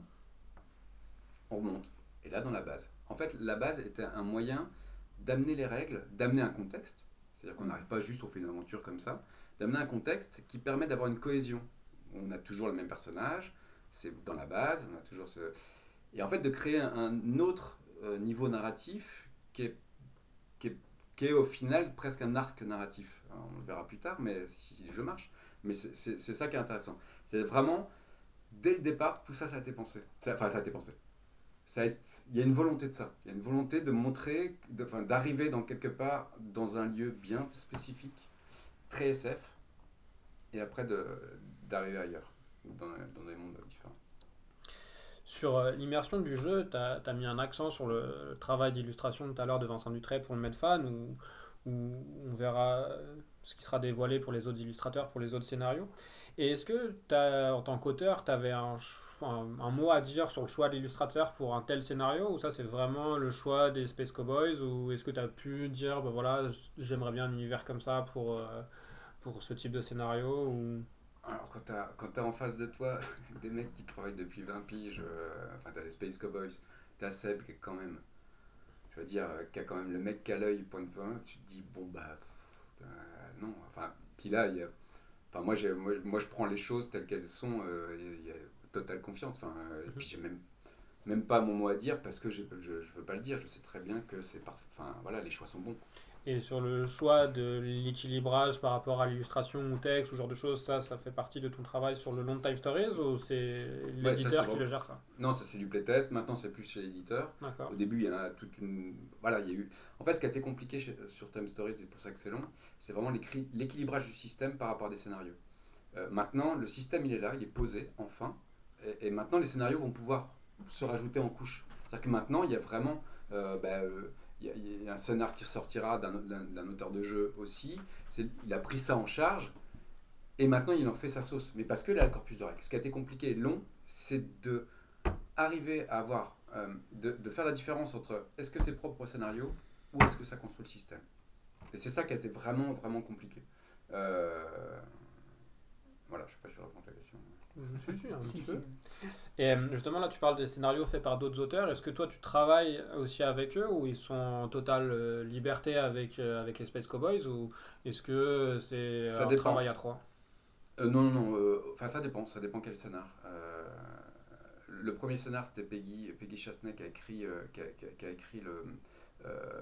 on remonte. Et là, dans la base. En fait, la base était un moyen d'amener les règles, d'amener un contexte. C'est-à-dire qu'on n'arrive pas juste, on fait une aventure comme ça, d'amener un contexte qui permet d'avoir une cohésion. On a toujours le même personnage, c'est dans la base, toujours. Et en fait, de créer un, autre euh, niveau narratif qui, est, qui est au final presque un arc narratif. Alors, on le verra plus tard, mais si jeu marche. Mais c'est ça qui est intéressant. C'est vraiment, dès le départ, tout ça, ça a été pensé. Enfin, ça a été pensé. Ça a Il y a une volonté de ça. Il y a une volonté de montrer, d'arriver dans quelque part, dans un lieu bien spécifique, très SF, et après d'arriver ailleurs, dans des mondes différents. Sur euh, l'immersion du jeu, tu as, mis un accent sur le travail d'illustration tout à l'heure de Vincent Dutray pour le Medfan, où, où on verra euh, ce qui sera dévoilé pour les autres illustrateurs, pour les autres scénarios. Et est-ce que, t'as- en tant qu'auteur, tu avais un, un, mot à dire sur le choix de l'illustrateur pour un tel scénario, ou ça c'est vraiment le choix des Space Cowboys, ou est-ce que tu as pu dire, bah voilà, j'aimerais bien un univers comme ça pour, euh, pour ce type de scénario ou... Alors, quand tu as, en face de toi des mecs qui travaillent depuis 20 piges, euh, enfin, tu as les Space Cowboys, tu as Seb qui est quand même, je veux dire, euh, qui a quand même le mec qui a l'œil point de vue, tu te dis, bon, bah, pff, euh, non. Enfin, puis là, il y a, enfin, moi, j'ai- moi, je- moi, je prends les choses telles qu'elles sont, euh, il y a totale confiance. Enfin, et puis, j'ai même, même pas mon mot à dire parce que je ne veux pas le dire, je sais très bien que c'est parfait. Enfin, voilà, les choix sont bons. Et sur le choix de l'équilibrage par rapport à l'illustration ou texte ou ce genre de choses, ça, ça fait partie de ton travail sur le long Time Stories ou c'est l'éditeur qui le gère ça? Non, ça c'est du playtest, maintenant c'est plus chez l'éditeur. Au début, il y en a toute une. Voilà, il y a eu. En fait, ce qui a été compliqué chez- sur Time Stories, c'est pour ça que c'est long, c'est vraiment l'équilibrage du système par rapport à des scénarios. Euh, maintenant, le système, il est là, il est posé, enfin. Et, et maintenant, les scénarios vont pouvoir se rajouter en couche. C'est-à-dire que maintenant, il y a vraiment. euh, bah, euh, il y, a- un scénar qui ressortira d'un auteur de jeu aussi. Il a pris ça en charge. Et maintenant, il en fait sa sauce. Mais parce que là, le corpus de règles. Ce qui a été compliqué long, c'est de arriver à avoir, euh, de, faire la différence entre est-ce que c'est propre au scénario ou est-ce que ça construit le système. Et c'est ça qui a été vraiment, vraiment compliqué. Euh, Voilà, je sais pas si je réponds question. Si, si, un Si, petit si. peu. Et euh, justement, là, tu parles des scénarios faits par d'autres auteurs. Est-ce que toi, tu travailles aussi avec eux ou ils sont en totale euh, liberté avec, euh, avec les Space Cowboys ou est-ce que c'est Ça un dépend. travail à trois? Euh, non, non, non. euh, Enfin, ça dépend. Ça dépend quel scénar. Euh, le premier scénar, c'était Peggy, Peggy Chasney qui a écrit, euh, qui a, qui a- qui a écrit le, euh,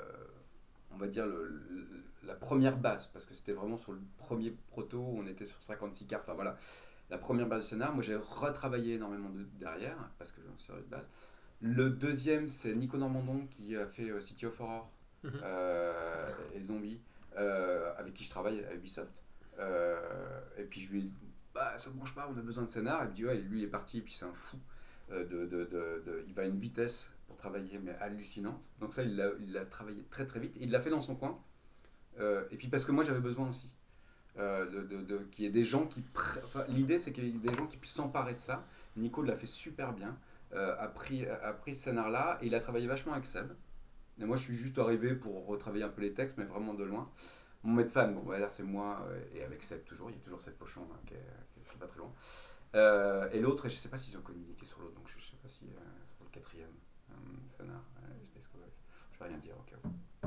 on va dire le, le- la première base, parce que c'était vraiment sur le premier proto. où On était sur 56 cartes. Enfin voilà, la première base du scénar. Moi, j'ai retravaillé énormément de, derrière parce que j'en suis de base. Le deuxième, c'est Nico Normandon qui a fait euh, City of Horror Mhm. euh, et Zombie, euh, avec qui je travaille à Ubisoft. Et puis je lui ai dit, bah ça ne branche pas, on a besoin de scénar. Il me dit, ouais, lui il est parti, et puis c'est un fou. de, de, de- de- il va à une vitesse pour travailler, mais hallucinante. Donc ça, il l'a il l'a travaillé très très vite. Il l'a fait dans son coin. Et puis parce que moi j'avais besoin aussi. Euh, de, des gens qui. L'idée c'est qu'il y ait des gens qui puissent s'emparer de ça. Nico l'a fait super bien. euh, a, pris, a pris ce scénar-là et il a travaillé vachement avec Seb. Moi, je suis juste arrivé pour retravailler un peu les textes, mais vraiment de loin. Mon maître fan, bon, voilà, c'est moi, euh, et avec Seb toujours, il y a toujours cette pochon hein, qui, qui est pas très loin. Euh, et l'autre, je sais pas s'ils ont communiqué sur l'autre, donc je, sais pas si sur le quatrième scénar, Cowboy. Je vais rien dire.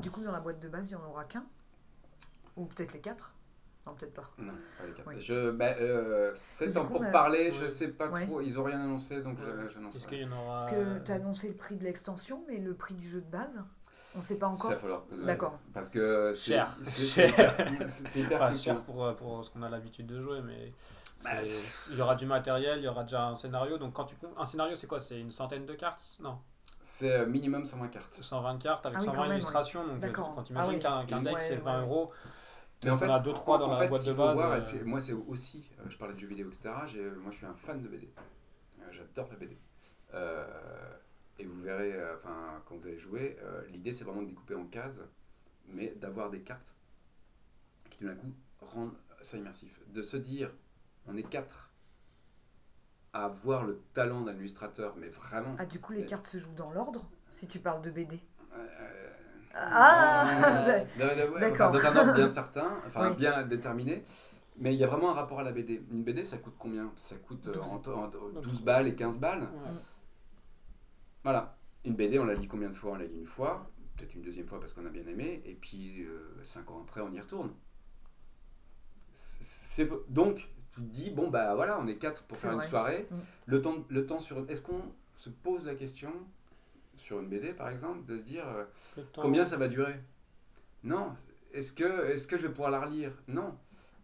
Du coup, dans la boîte de base, il n'y en aura qu'un? Ou peut-être les quatre? Non, peut-être pas. Non, pas les. Oui. Je, bah, euh, c'est temps coup, pour a- parler, je Ouais. sais pas Ouais. trop, ils ont rien annoncé, donc Ouais. je- j'annonce Est-ce pas. qu'il y en aura Parce que tu as annoncé le prix de l'extension, mais le prix du jeu de base On ne sait pas encore. Ça, va falloir poser. D'accord. Parce que c'est- Cher. c'est hyper, hyper Pas cher pour, euh, pour ce qu'on a l'habitude de jouer, mais Bah, il y aura du matériel, il y aura déjà un scénario. Donc quand tu un scénario, c'est quoi? C'est une centaine de cartes? Non, C'est euh, minimum 120 cartes. 120 cartes avec Ah oui, 120 quand même, ouais. illustrations. Donc euh, D'accord. quand tu Ah imagines oui. qu'un deck Ouais, c'est 20 ouais. euros, Mais en on fait, a 2-3 dans en la fait, boîte de base. voir, euh, moi, c'est aussi, euh, je parlais de jeux vidéo, etc. j'ai- Moi, je suis un fan de BD. Euh, J'adore la BD. Euh, et vous verrez, euh, enfin, quand vous allez jouer, euh, l'idée, c'est vraiment de découper en cases, mais d'avoir des cartes qui, tout d'un coup, rendent ça immersif. De se dire, on est quatre à avoir le talent d'un illustrateur, mais vraiment. Ah, du coup, les cartes se jouent dans l'ordre Si tu parles de BD. euh, Ah euh, dans- dans- ouais, D'accord. enfin, Dans un ordre bien certain, enfin Oui. bien déterminé. Mais il y a vraiment un rapport à la BD. Une BD, ça coûte combien? Ça coûte euh, 12. entre- entre 12 balles et 15 balles. ouais. Voilà. Une BD, on l'a dit combien de fois? On l'a dit une fois, peut-être une deuxième fois parce qu'on a bien aimé, et puis 5 ans après, on y retourne. C'est donc tu te dis bon bah voilà, on est quatre pour C'est faire une soirée. Mm. Le temps, le temps sur, est-ce qu'on se pose la question sur une BD par exemple de se dire euh, Combien ça va durer? Non. Est-ce que, est que je vais pouvoir la relire? Non.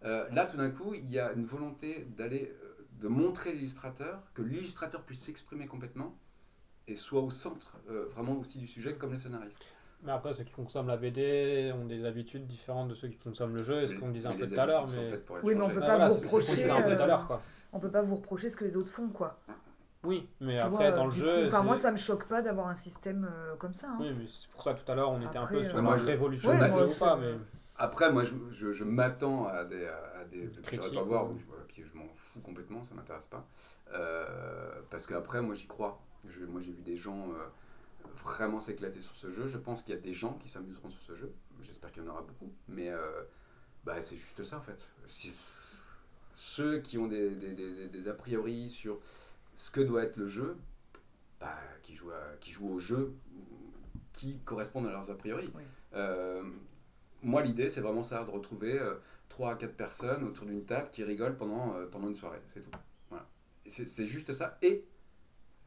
Euh, là, tout d'un coup, il y a une volonté d'aller, euh, de montrer l'illustrateur, que l'illustrateur puisse s'exprimer complètement et soit au centre euh, vraiment aussi du sujet comme le scénariste. Mais après, ceux qui consomment la BD ont des habitudes différentes de ceux qui consomment le jeu, et ce qu'on disait un peu tout à l'heure. Mais Oui, mais on peut pas vous c'est ce qu'on disait un peu reprocher, euh. On peut pas vous reprocher ce que les autres font, quoi. Oui, mais Tu après, vois, dans le jeu. Enfin, moi, ça me choque pas d'avoir un système euh, comme ça. hein. Oui, mais c'est pour ça tout à l'heure, on était un peu sur euh, la je- révolution Ouais, ou pas, mais. Après, moi, je, je, je m'attends à des, à des j'irai pas voir, ou- je, puis je m'en fous complètement, ça m'intéresse pas. Euh, parce qu'après, moi, j'y crois. Je- moi, j'ai vu des gens euh, vraiment s'éclater sur ce jeu. Je pense qu'il y a des gens qui s'amuseront sur ce jeu. J'espère qu'il y en aura beaucoup. Mais euh, bah, c'est juste ça, en fait. Ceux qui ont des, des, des- des a priori sur ce que doit être le jeu, bah, qui, jouent à- qui jouent au jeu qui correspondent à leurs a priori. Oui. Euh, moi, l'idée, c'est vraiment ça, de retrouver 3 à 4 personnes autour d'une table qui rigolent pendant, euh, pendant une soirée. C'est tout. Voilà. C'est juste ça. Et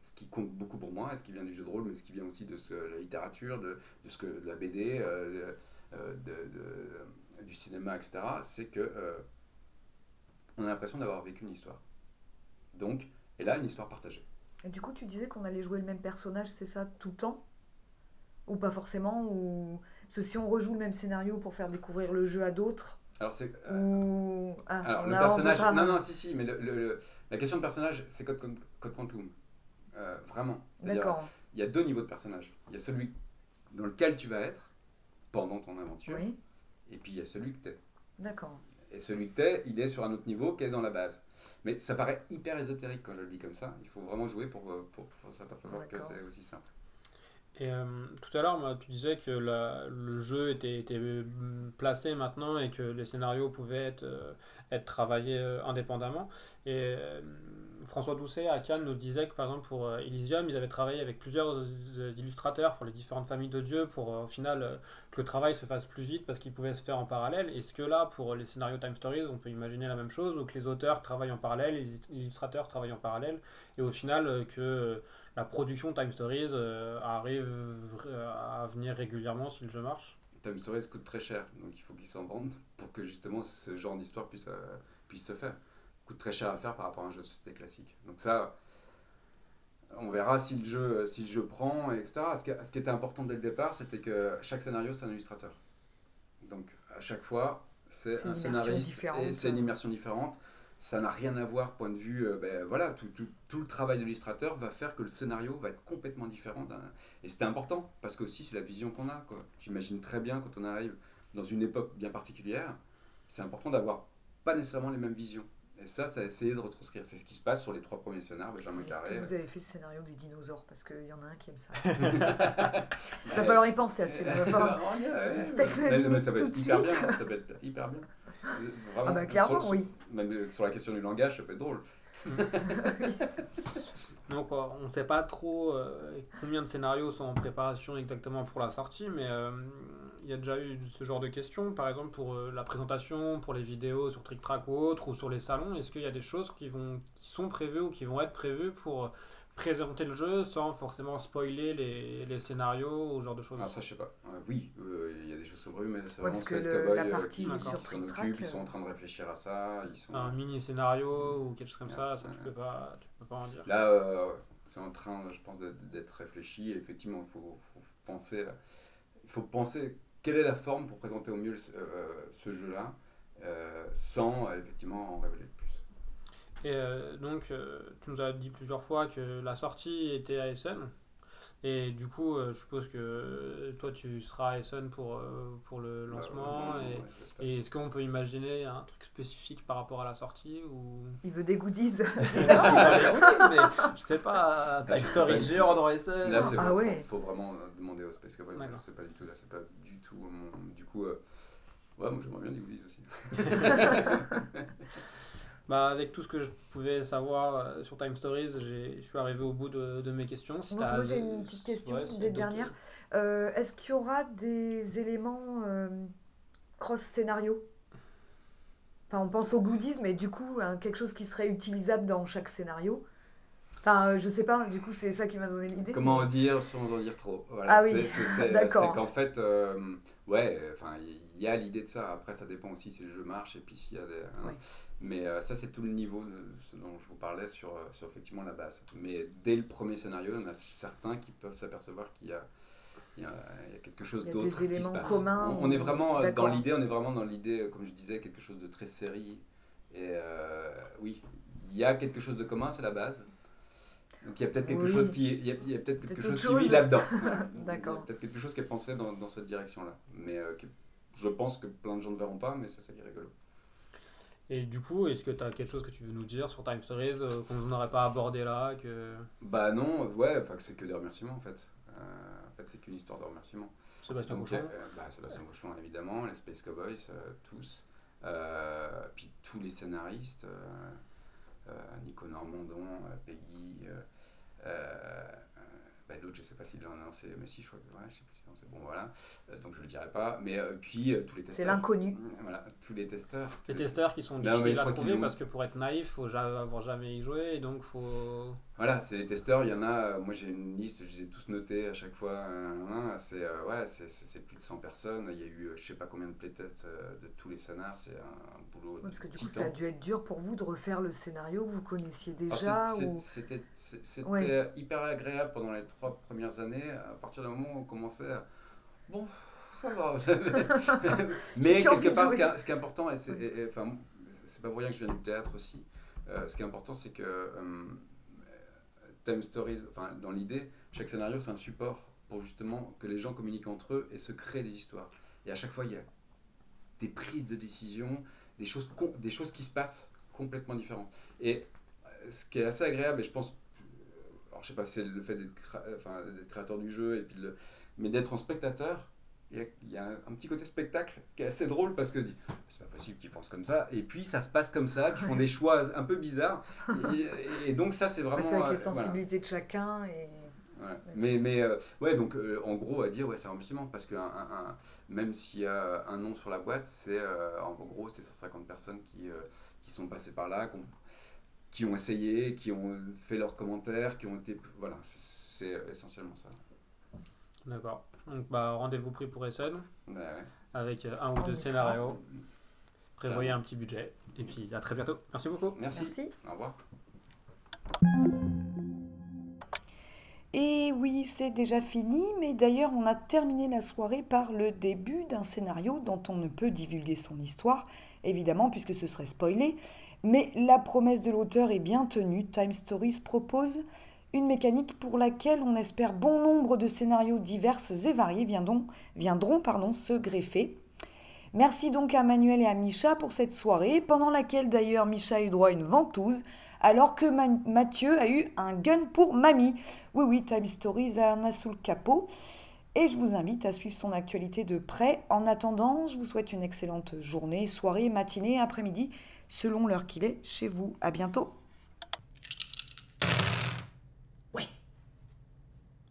ce qui compte beaucoup pour moi, et ce qui vient du jeu de rôle, mais ce qui vient aussi de ce- la littérature, de, de ce que, de la BD, euh, euh, de- du cinéma, etc., c'est que euh, on a l'impression d'avoir vécu une histoire. Donc, et là, une histoire partagée. Et du coup, tu disais qu'on allait jouer le même personnage, c'est ça, tout le temps? Ou pas forcément ou... Parce que si on rejoue le même scénario pour faire découvrir le jeu à d'autres, Alors, c'est. euh, ou... Ah, Alors, le personnage. pas- Non, non, si, si, mais le- le- le- la question de personnage, c'est Code, Con- Code Quantum. Euh, vraiment. D'accord, Il y a deux niveaux de personnage. Il y a celui dans lequel tu vas être pendant ton aventure, oui, et puis il y a celui que tu es. d'accord. Et celui que tu es, il est sur un autre niveau qu'est dans la base. Mais ça paraît hyper ésotérique quand je le dis comme ça. Il faut vraiment jouer pour, euh, pour, pour s'apercevoir que c'est aussi simple. Et euh, tout à l'heure, tu disais que le jeu était, euh, placé maintenant et que les scénarios pouvaient être, euh, travaillés euh, indépendamment. Et François Doucet à Cannes nous disait que par exemple pour Elysium, ils avaient travaillé avec plusieurs illustrateurs pour les différentes familles de dieux pour au final que le travail se fasse plus vite parce qu'il pouvait se faire en parallèle. Est-ce que là, pour les scénarios Time Stories, on peut imaginer la même chose ou que les auteurs travaillent en parallèle, les illustrateurs travaillent en parallèle et au final que la production Time Stories euh, arrive euh, à venir régulièrement si le jeu marche Time Stories coûte très cher, donc il faut qu'ils s'en vendent pour que justement ce genre d'histoire puisse, euh, puisse se faire. coûte très cher à faire par rapport à un jeu de société classique. Donc ça, on verra si le jeu, si le jeu prend, etc. Ce qui, ce qui était important dès le départ, c'était que chaque scénario, c'est un illustrateur. Donc à chaque fois, c'est un scénariste et c'est une immersion différente. Ça n'a rien à voir, point de vue, euh, ben, voilà, tout, le travail de l'illustrateur va faire que le scénario va être complètement différent. Et c'était important, parce que aussi c'est la vision qu'on a. quoi. J'imagine très bien quand on arrive dans une époque bien particulière, c'est important d'avoir pas nécessairement les mêmes visions. Et ça, ça a essayé de retranscrire. C'est ce qui se passe sur les trois premiers scénarios, Benjamin Carré. que vous avez fait le scénario des dinosaures? Parce qu'il y en a un qui aime ça. Il va falloir y penser à celui-là. Il va falloir- ça va être hyper bien. Ça peut être hyper bien. Vraiment, Ah bah clairement, sur- oui. Même sur la question du langage, ça peut être drôle. Donc on ne sait pas trop euh, combien de scénarios sont en préparation exactement pour la sortie, mais euh, il y a déjà eu ce genre de questions, par exemple pour euh, la présentation, pour les vidéos sur Trick Track ou autre, ou sur les salons. Est-ce qu'il y a des choses qui, vont, qui sont prévues ou qui vont être prévues pour euh, présenter le jeu sans forcément spoiler les, les scénarios ou ce genre de choses? Ah, ça, je sais pas. Euh, oui, euh, il y a des choses sur rue, mais c'est Ouais, vraiment parce que le- la euh, partie qui, sur qui occupe, ils sont euh, en train de réfléchir à ça. Ils sont... Un mini scénario ou quelque chose comme ça, ça tu Ouais. peux pas, tu peux pas en dire. Là, euh, c'est en train, je pense, d'être réfléchi. Et effectivement, il faut, faut penser, à- il faut penser quelle est la forme pour présenter au mieux le- euh, ce jeu-là, euh, sans euh, effectivement en révéler plus? Et euh, donc, euh, tu nous as dit plusieurs fois que la sortie était Essen. Et du coup, euh, je suppose que euh, toi, tu seras à Essen pour, euh, pour le lancement. Euh, et ouais, j'espère. et est-ce qu'on peut imaginer un truc spécifique par rapport à la sortie ou... Il veut des goodies, c'est Ça, ça va, les releases, mais je sais pas, Ah, Time je Story sais pas. géant dans SN. Là, c'est Ah faut- ouais. faut, vraiment demander au Space Cowboy. Sais pas du tout. Là, c'est pas du tout mon. Du coup, euh, ouais, moi j'aimerais bien des goodies aussi. Bah, avec tout ce que je pouvais savoir euh, sur Time Stories, j'ai- je suis arrivé au bout de, de mes questions. Si Moi- t'as- moi, j'ai une petite question, Ouais, des dernières. Euh, Est-ce qu'il y aura des éléments euh, cross-scénario? Enfin, on pense aux goodies, mais du coup, hein, quelque chose qui serait utilisable dans chaque scénario? Enfin, euh, je sais pas, du coup, c'est ça qui m'a donné l'idée. Comment mais- dire sans en dire trop? Voilà, Ah oui, c'est- c'est- c'est- d'accord. C'est qu'en fait, euh, ouais, enfin, il y a l'idée de ça. Après, ça dépend aussi si le jeu marche et puis s'il y a des. hein. Ouais. Mais euh, ça, c'est tout le niveau de ce dont je vous parlais sur, euh, sur effectivement la base. Mais dès le premier scénario, il y en a certains qui peuvent s'apercevoir qu'il y a, il y, a, il y a quelque chose d'autre. des qui se éléments passe. communs On, on est vraiment euh, dans l'idée, on est vraiment dans l'idée, comme je disais, quelque chose de très série. Et euh, oui, il y a quelque chose de commun, c'est la base. Donc il y a peut-être quelque Oui. chose qui, il y a, il y a peut-être quelque chose qui vit là-dedans. D'accord. Il y a peut-être quelque chose qui est pensé dans, dans cette direction-là. Mais euh, je pense que plein de gens ne verront pas, mais c'est ça qui est rigolo. Et du coup, est-ce que tu as quelque chose que tu veux nous dire sur Time Stories euh, qu'on n'aurait pas abordé là que... Bah non, ouais, c'est que des remerciements en fait. Euh, en fait, c'est qu'une histoire de remerciements. Sébastien Cochon euh, bah, Sébastien Cochon évidemment, les Space Cowboys, euh, tous. Puis tous les scénaristes, Nico Normandon, Peggy, euh, euh, l'autre je sais pas s'il l'a annoncé, mais si je crois que ouais, je sais plus si c'est bon voilà, Euh, donc je le dirai pas, mais euh, puis euh, tous les testeurs. C'est l'inconnu. Voilà, tous les testeurs. Les tous les- testeurs qui sont difficiles à trouver parce que pour être naïf, faut ja- avoir jamais y joué et donc faut. Voilà, c'est les testeurs, il y en a, euh, moi j'ai une liste, je les ai tous notés à chaque fois, euh, hein, c'est euh, ouais, c'est- c'est c'est plus de 100 personnes, il y a eu euh, je sais pas combien de playtests euh, de tous les scénars, c'est un, un boulot Ouais, parce que du coup, ça a dû être dur pour vous de refaire le scénario que vous connaissiez Alors, déjà. C'était c'était Ouais. hyper agréable pendant les trois premières années, à partir d'un moment où on commençait à... Bon, ça va. Mais quelque part, ce qui est, ce qui est important, et c'est enfin, pas pour rien que je viens du théâtre aussi, euh, ce qui est important, c'est que euh, Time Stories, enfin, dans l'idée, chaque scénario, c'est un support pour justement que les gens communiquent entre eux et se créent des histoires. Et à chaque fois, il y a des prises de décision, des choses, des choses qui se passent complètement différentes. Et euh, ce qui est assez agréable, et je pense, alors je sais pas si c'est le fait d'être enfin, d'être créateur du jeu, et puis le- mais d'être en spectateur, il y a, il y a un, petit côté spectacle qui est assez drôle parce que c'est pas possible qu'ils pensent comme ça, et puis ça se passe comme ça, qu'ils font des choix un peu bizarres, et, et donc ça c'est vraiment. C'est avec les euh, voilà. sensibilités de chacun et Ouais. Mais, mais euh, ouais, donc euh, en gros, à dire, ouais, c'est un bâtiment parce que un, un- un- même s'il y a un nom sur la boîte, c'est euh, en gros, c'est 150 personnes qui, euh, qui sont passées par là, qui ont, qui ont essayé, qui ont fait leurs commentaires, qui ont été. Voilà, c'est essentiellement ça. D'accord. Donc, bah, rendez-vous pris pour Essen Ouais, ouais. avec euh, un ou deux sera. scénarios. Prévoyez un petit budget. Et puis, à très bientôt. Merci beaucoup. Merci. merci. Au revoir. Et oui, c'est déjà fini, mais d'ailleurs on a terminé la soirée par le début d'un scénario dont on ne peut divulguer son histoire, évidemment puisque ce serait spoilé, mais la promesse de l'auteur est bien tenue. Time Stories propose une mécanique pour laquelle on espère bon nombre de scénarios divers et variés viendront, se greffer. Merci donc à Manuel et à Micha pour cette soirée, pendant laquelle d'ailleurs Micha a eu droit à une ventouse, alors que Ma- Mathieu a eu un gun pour mamie. Oui, oui, Time Stories en a sous le capot. Et je vous invite à suivre son actualité de près. En attendant, je vous souhaite une excellente journée, soirée, matinée, après-midi, selon l'heure qu'il est chez vous. À bientôt.